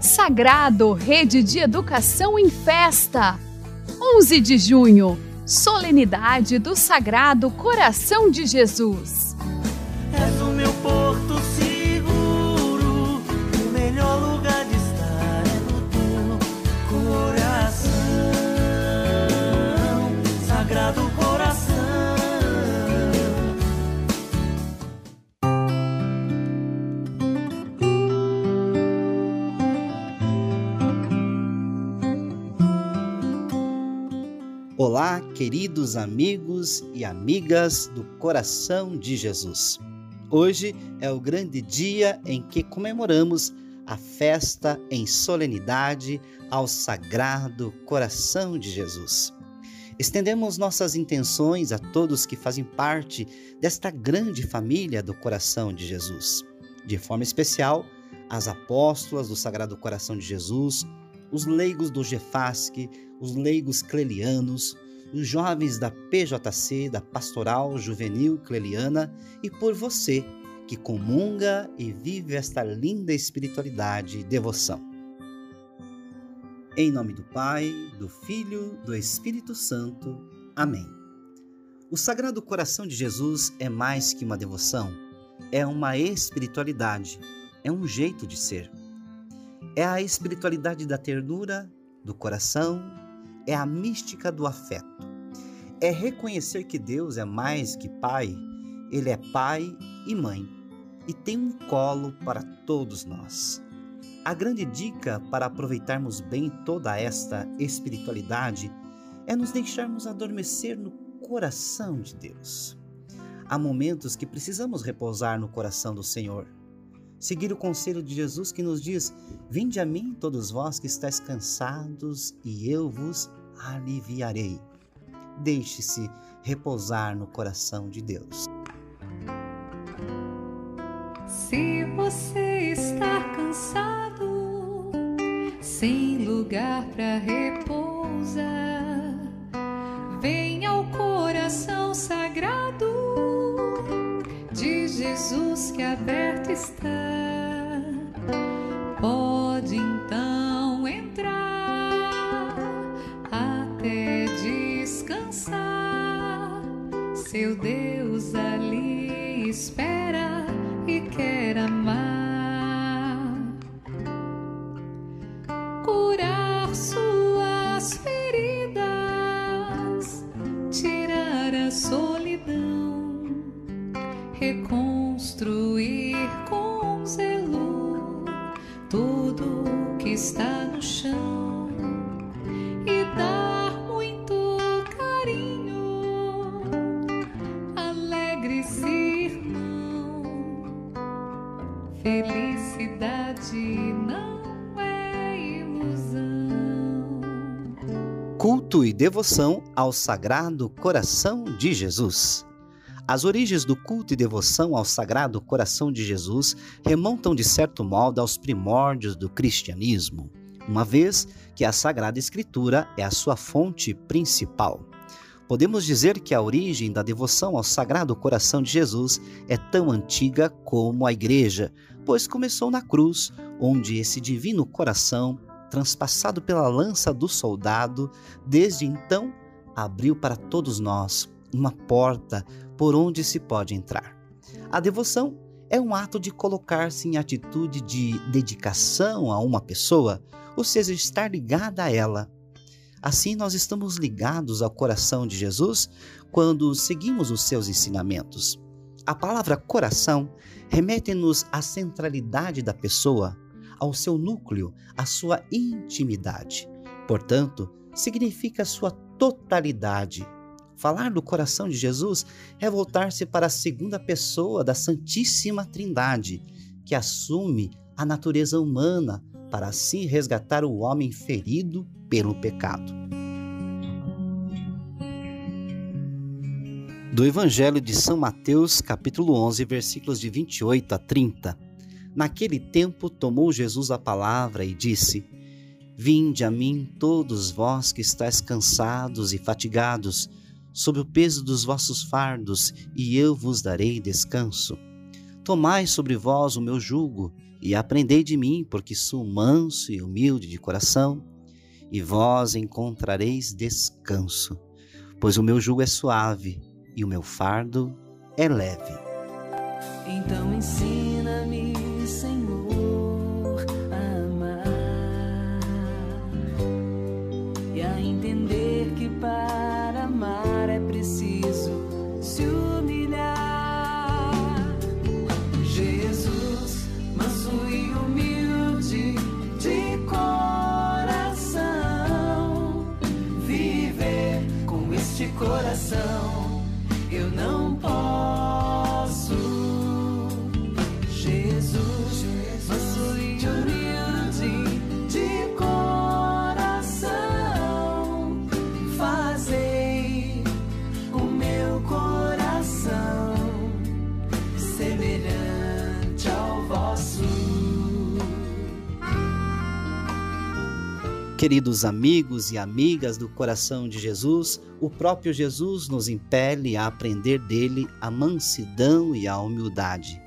Sagrado Rede de Educação em Festa. 11 de junho, solenidade do Sagrado Coração de Jesus. És o meu porto seguro, o melhor lugar queridos amigos e amigas do coração de Jesus. Hoje é o grande dia em que comemoramos a festa em solenidade ao Sagrado Coração de Jesus. Estendemos nossas intenções a todos que fazem parte desta grande família do coração de Jesus. De forma especial, as apóstolas do Sagrado Coração de Jesus, os leigos do GEFASC, os leigos clelianos, os jovens da PJC, da Pastoral Juvenil Cleliana e por você que comunga e vive esta linda espiritualidade e devoção. Em nome do Pai, do Filho, do Espírito Santo. Amém. O Sagrado Coração de Jesus é mais que uma devoção, é uma espiritualidade, é um jeito de ser. É a espiritualidade da ternura, do coração, é a mística do afeto. É reconhecer que Deus é mais que pai, ele é pai e mãe e tem um colo para todos nós. A grande dica para aproveitarmos bem toda esta espiritualidade é nos deixarmos adormecer no coração de Deus. Há momentos que precisamos repousar no coração do Senhor. Seguir o conselho de Jesus que nos diz: Vinde a mim, todos vós que estáis cansados, e eu vos aliviarei. Deixe-se repousar no coração de Deus. Se você está cansado, sem lugar para repousar, venha ao coração sagrado de Jesus que aberto está. Pode então Seu Deus ali espera Felicidade não é ilusão. Culto e devoção ao Sagrado Coração de Jesus. As origens do culto e devoção ao Sagrado Coração de Jesus remontam, de certo modo, aos primórdios do cristianismo, uma vez que a Sagrada Escritura é a sua fonte principal. Podemos dizer que a origem da devoção ao Sagrado Coração de Jesus é tão antiga como a Igreja, pois começou na cruz, onde esse divino coração, transpassado pela lança do soldado, desde então abriu para todos nós uma porta por onde se pode entrar. A devoção é um ato de colocar-se em atitude de dedicação a uma pessoa, ou seja, estar ligada a ela. Assim, nós estamos ligados ao coração de Jesus quando seguimos os seus ensinamentos. A palavra coração remete-nos à centralidade da pessoa, ao seu núcleo, à sua intimidade. Portanto, significa sua totalidade. Falar do coração de Jesus é voltar-se para a segunda pessoa da Santíssima Trindade, que assume a natureza humana para assim resgatar o homem ferido pelo pecado. Do Evangelho de São Mateus, capítulo 11, versículos de 28 a 30. Naquele tempo tomou Jesus a palavra e disse: Vinde a mim todos vós que estáis cansados e fatigados, sob o peso dos vossos fardos, e eu vos darei descanso. Tomai sobre vós o meu jugo e aprendei de mim, porque sou manso e humilde de coração, e vós encontrareis descanso, pois o meu jugo é suave e o meu fardo é leve. Então ensina-me, Senhor, a amar e a entender que para amar é preciso Queridos amigos e amigas do coração de Jesus, o próprio Jesus nos impele a aprender dele a mansidão e a humildade.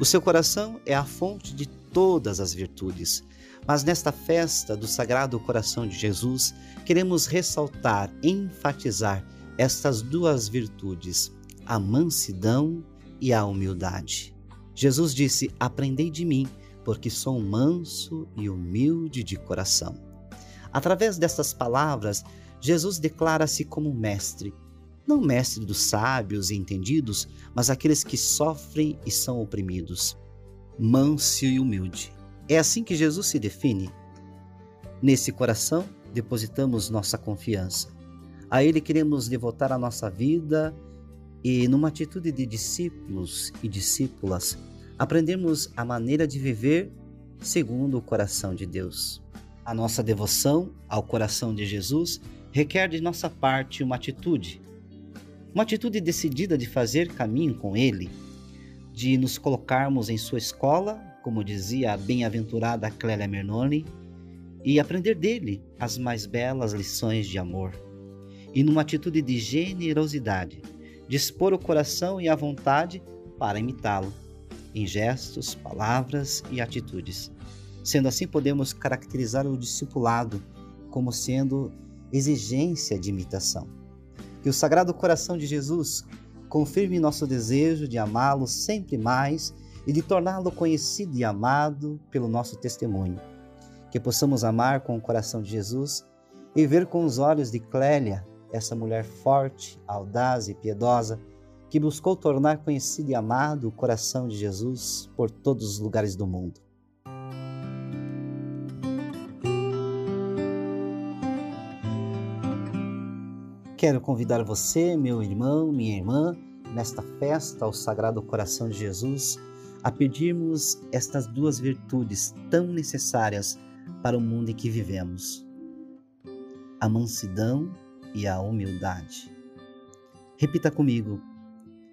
O seu coração é a fonte de todas as virtudes. Mas nesta festa do Sagrado Coração de Jesus, queremos ressaltar, enfatizar estas duas virtudes, a mansidão e a humildade. Jesus disse: Aprendei de mim, porque sou manso e humilde de coração. Através destas palavras, Jesus declara-se como mestre, não mestre dos sábios e entendidos, mas aqueles que sofrem e são oprimidos, manso e humilde. É assim que Jesus se define. Nesse coração, depositamos nossa confiança. A Ele queremos devotar a nossa vida e, numa atitude de discípulos e discípulas, aprendemos a maneira de viver segundo o coração de Deus. A nossa devoção ao coração de Jesus requer de nossa parte uma atitude, uma atitude decidida de fazer caminho com Ele, de nos colocarmos em sua escola, como dizia a bem-aventurada Clélia Mernoni, e aprender dele as mais belas lições de amor. E numa atitude de generosidade, dispor o coração e a vontade para imitá-lo, em gestos, palavras e atitudes. Sendo assim, podemos caracterizar o discipulado como sendo exigência de imitação. Que o Sagrado Coração de Jesus confirme nosso desejo de amá-lo sempre mais e de torná-lo conhecido e amado pelo nosso testemunho. Que possamos amar com o coração de Jesus e ver com os olhos de Clélia, essa mulher forte, audaz e piedosa, que buscou tornar conhecido e amado o coração de Jesus por todos os lugares do mundo. Quero convidar você, meu irmão, minha irmã, nesta festa ao Sagrado Coração de Jesus, a pedirmos estas duas virtudes tão necessárias para o mundo em que vivemos: a mansidão e a humildade. Repita comigo: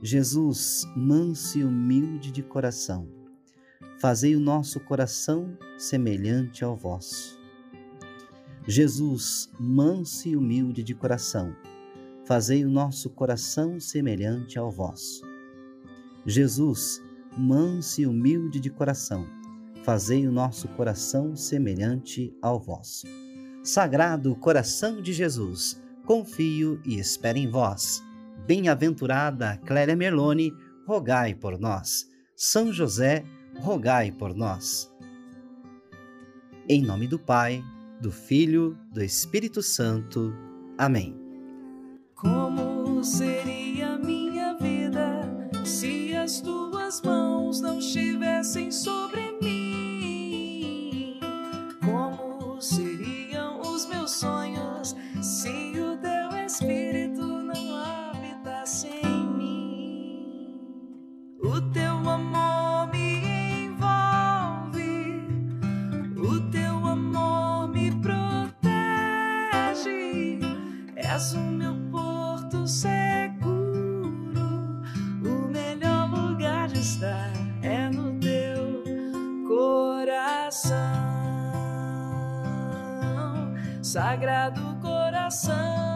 Jesus, manso e humilde de coração, fazei o nosso coração semelhante ao vosso. Jesus, manso e humilde de coração, fazei o nosso coração semelhante ao vosso. Jesus, manso e humilde de coração, fazei o nosso coração semelhante ao vosso. Sagrado coração de Jesus, confio e espero em vós. Bem-aventurada Clélia Merlone, rogai por nós. São José, rogai por nós. Em nome do Pai, do Filho, do Espírito Santo. Amém. Como seria minha Sagrado Coração